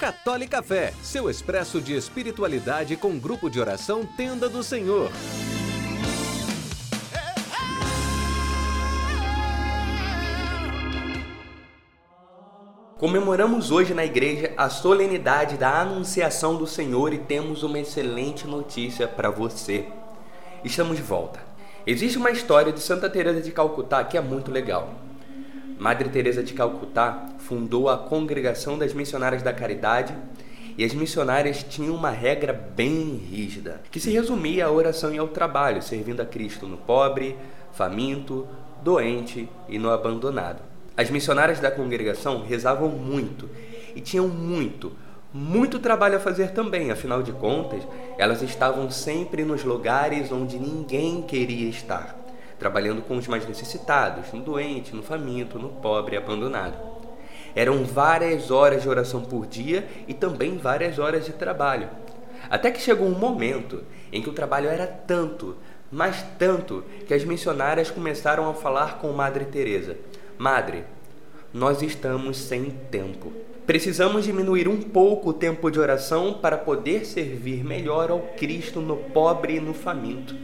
Católica Fé, seu expresso de espiritualidade com grupo de oração Tenda do Senhor. Comemoramos hoje na igreja a solenidade da Anunciação do Senhor e temos uma excelente notícia para você. Estamos de volta. Existe uma história de Santa Teresa de Calcutá que é muito legal. Madre Teresa de Calcutá fundou a Congregação das Missionárias da Caridade e as missionárias tinham uma regra bem rígida, que se resumia à oração e ao trabalho, servindo a Cristo no pobre, faminto, doente e no abandonado. As missionárias da congregação rezavam muito e tinham muito, muito trabalho a fazer também, afinal de contas, elas estavam sempre nos lugares onde ninguém queria estar, trabalhando com os mais necessitados, no doente, no faminto, no pobre abandonado. Eram várias horas de oração por dia e também várias horas de trabalho. Até que chegou um momento em que o trabalho era tanto, mas tanto, que as missionárias começaram a falar com Madre Teresa: Madre, nós estamos sem tempo. Precisamos diminuir um pouco o tempo de oração para poder servir melhor ao Cristo no pobre e no faminto.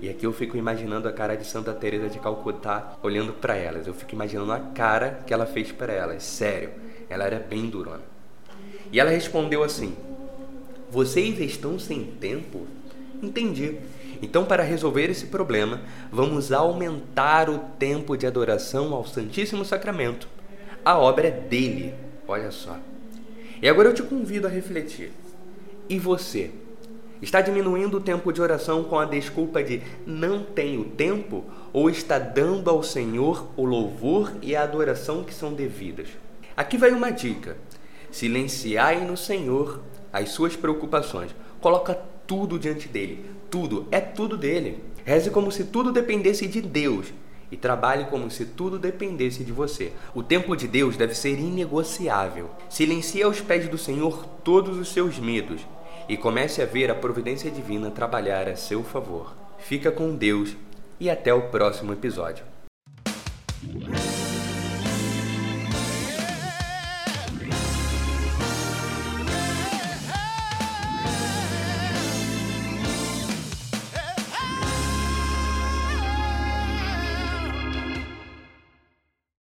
E aqui eu fico imaginando a cara de Santa Teresa de Calcutá olhando para elas. Eu fico imaginando a cara que ela fez para elas. Sério, ela era bem durona. E ela respondeu assim: Vocês estão sem tempo? Entendi. Então, para resolver esse problema, vamos aumentar o tempo de adoração ao Santíssimo Sacramento. A obra é dele, olha só. E agora eu te convido a refletir. E você? Está diminuindo o tempo de oração com a desculpa de não tenho tempo ou está dando ao Senhor o louvor e a adoração que são devidas? Aqui vai uma dica: silenciai no Senhor as suas preocupações. Coloca tudo diante dele. Tudo, é tudo dele. Reze como se tudo dependesse de Deus e trabalhe como se tudo dependesse de você. O tempo de Deus deve ser inegociável. Silencie aos pés do Senhor todos os seus medos e comece a ver a providência divina trabalhar a seu favor. Fica com Deus e até o próximo episódio.